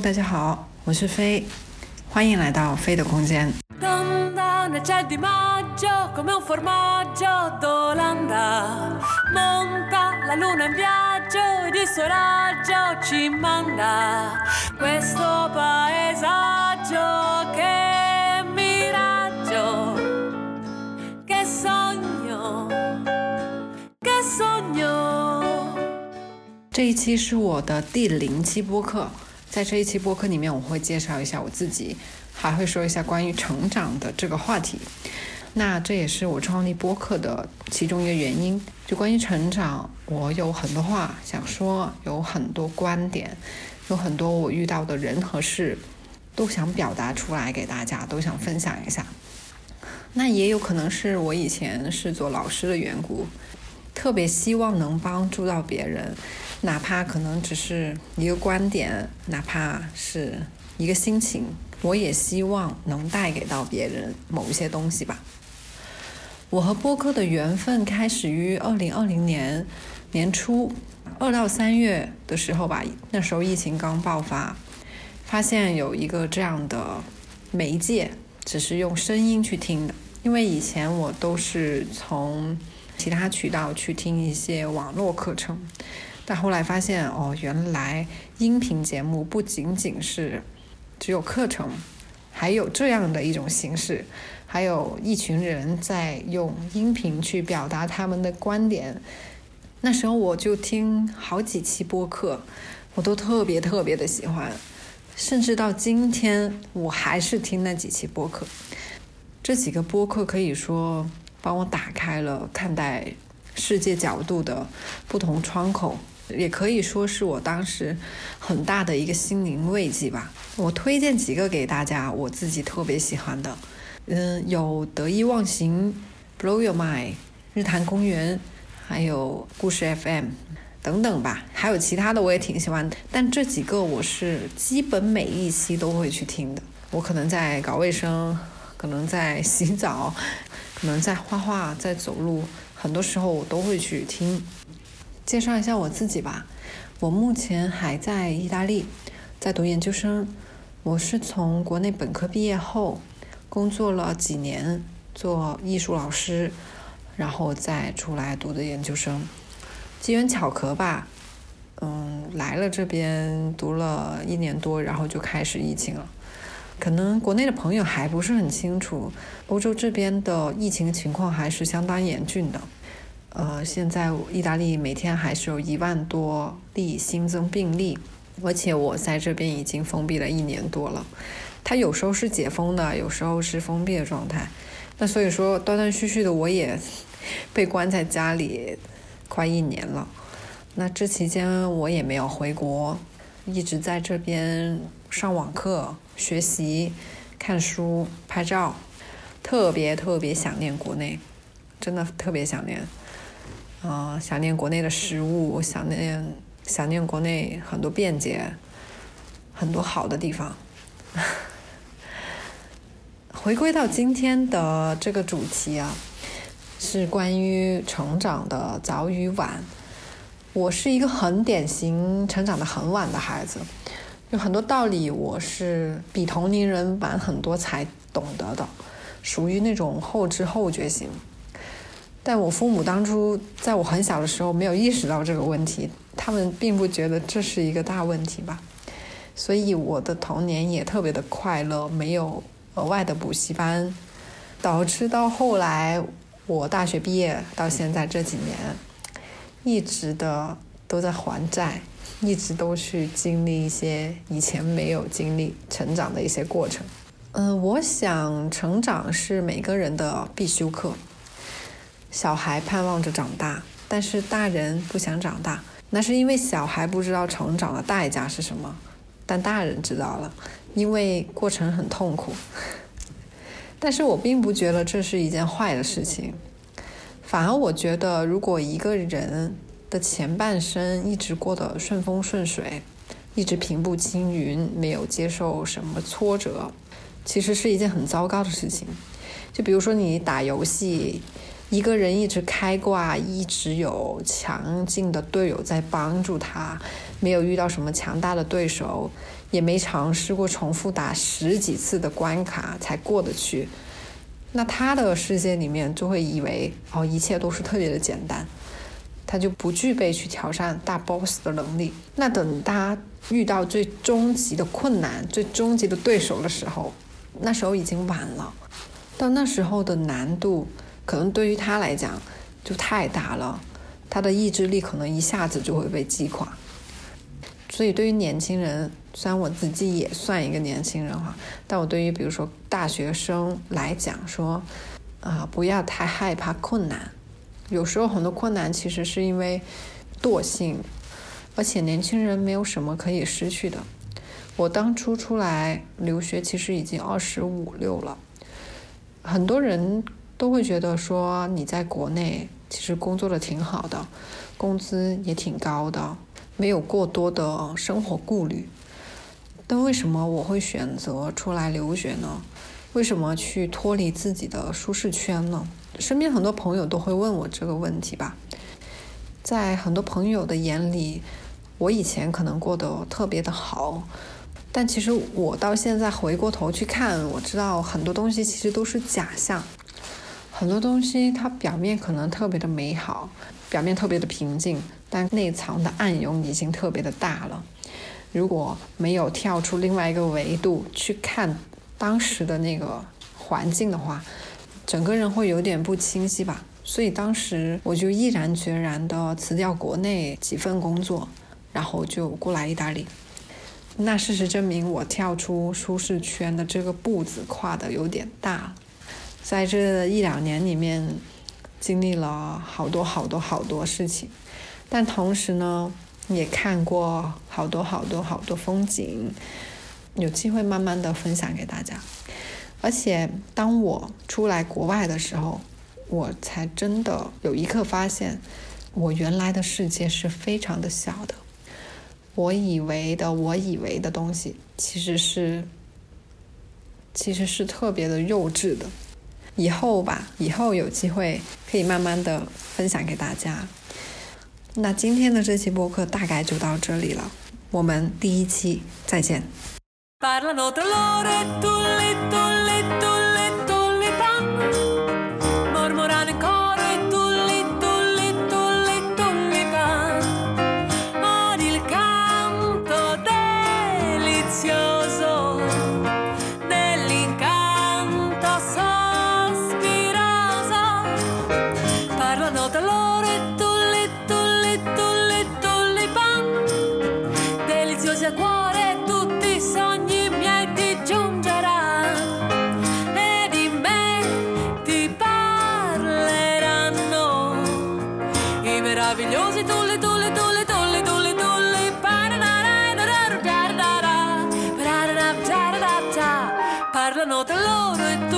大家好，我是飞，欢迎来到飞的空间。这一期是我的第零期播客。在这一期播客里面，我会介绍一下我自己，还会说一下关于成长的这个话题。那这也是我创立播客的其中一个原因。就关于成长，我有很多话想说，有很多观点，有很多我遇到的人和事，都想表达出来给大家，都想分享一下。那也有可能是我以前是做老师的缘故，特别希望能帮助到别人，哪怕可能只是一个观点，哪怕是一个心情，我也希望能带给到别人某一些东西吧。我和播客的缘分开始于二零二零年年初，二到三月的时候吧，那时候疫情刚爆发，发现有一个这样的媒介，只是用声音去听的。因为以前我都是从其他渠道去听一些网络课程，但后来发现哦，原来音频节目不仅仅是只有课程，还有这样的一种形式，还有一群人在用音频去表达他们的观点。那时候我就听好几期播客，我都特别特别的喜欢，甚至到今天我还是听那几期播客。这几个播客可以说帮我打开了看待世界角度的不同窗口，也可以说是我当时很大的一个心灵慰藉吧。我推荐几个给大家，我自己特别喜欢的，嗯，有得意忘形、Blow Your Mind、日坛公园，还有故事 FM 等等吧，还有其他的我也挺喜欢，但这几个我是基本每一期都会去听的。我可能在搞卫生。可能在洗澡，可能在画画，在走路，很多时候我都会去听。介绍一下我自己吧，我目前还在意大利，在读研究生。我是从国内本科毕业后，工作了几年做艺术老师，然后再出来读的研究生。机缘巧合吧，嗯，来了这边读了一年多，然后就开始疫情了。可能国内的朋友还不是很清楚，欧洲这边的疫情情况还是相当严峻的。呃，现在意大利每天还是有一万多例新增病例，而且我在这边已经封闭了一年多了。它有时候是解封的，有时候是封闭的状态。那所以说断断续续的我也被关在家里快一年了。那这期间我也没有回国，一直在这边上网课。学习、看书、拍照，特别特别想念国内，真的特别想念。嗯、想念国内的食物，想念想念国内很多便捷、很多好的地方。回归到今天的这个主题啊，是关于成长的早与晚。我是一个很典型成长的很晚的孩子。有很多道理，我是比同龄人晚很多才懂得的，属于那种后知后觉型。但我父母当初在我很小的时候没有意识到这个问题，他们并不觉得这是一个大问题吧。所以我的童年也特别的快乐，没有额外的补习班，导致到后来我大学毕业到现在这几年，一直的都在还债。一直都去经历一些以前没有经历成长的一些过程。嗯，我想成长是每个人的必修课。小孩盼望着长大，但是大人不想长大，那是因为小孩不知道成长的代价是什么，但大人知道了，因为过程很痛苦。但是我并不觉得这是一件坏的事情，反而我觉得如果一个人的前半生一直过得顺风顺水，一直平步青云，没有接受什么挫折，其实是一件很糟糕的事情。就比如说你打游戏，一个人一直开挂，一直有强劲的队友在帮助他，没有遇到什么强大的对手，也没尝试过重复打十几次的关卡才过得去。那他的世界里面就会以为哦，一切都是特别的简单，他就不具备去挑战大 boss 的能力。那等他遇到最终极的困难、最终极的对手的时候，那时候已经晚了。到那时候的难度。可能对于他来讲就太大了，他的意志力可能一下子就会被击垮。所以对于年轻人，虽然我自己也算一个年轻人哈，但我对于比如说大学生来讲说，啊，不要太害怕困难。有时候很多困难其实是因为惰性，而且年轻人没有什么可以失去的。我当初出来留学其实已经二十五六了，很多人。都会觉得说你在国内其实工作的挺好的，工资也挺高的，没有过多的生活顾虑。但为什么我会选择出来留学呢？为什么去脱离自己的舒适圈呢？身边很多朋友都会问我这个问题吧。在很多朋友的眼里，我以前可能过得特别的好，但其实我到现在回过头去看，我知道很多东西其实都是假象。很多东西它表面可能特别的美好，表面特别的平静，但内藏的暗涌已经特别的大了。如果没有跳出另外一个维度去看当时的那个环境的话，整个人会有点不清晰吧。所以当时我就毅然决然的辞掉国内几份工作，然后就过来意大利。那事实证明，我跳出舒适圈的这个步子跨的有点大。在这一两年里面，经历了好多好多好多事情，但同时呢，也看过好多好多好多风景，有机会慢慢的分享给大家。而且当我出来国外的时候，我才真的有一刻发现，我原来的世界是非常的小的。我以为的，我以为的东西，其实是，其实是特别的幼稚的。以后吧，以后有机会可以慢慢的分享给大家。那今天的这期播客大概就到这里了，我们第一期再见。Parlano tra loro e tu, letto, letto, letto. parlano tra loro e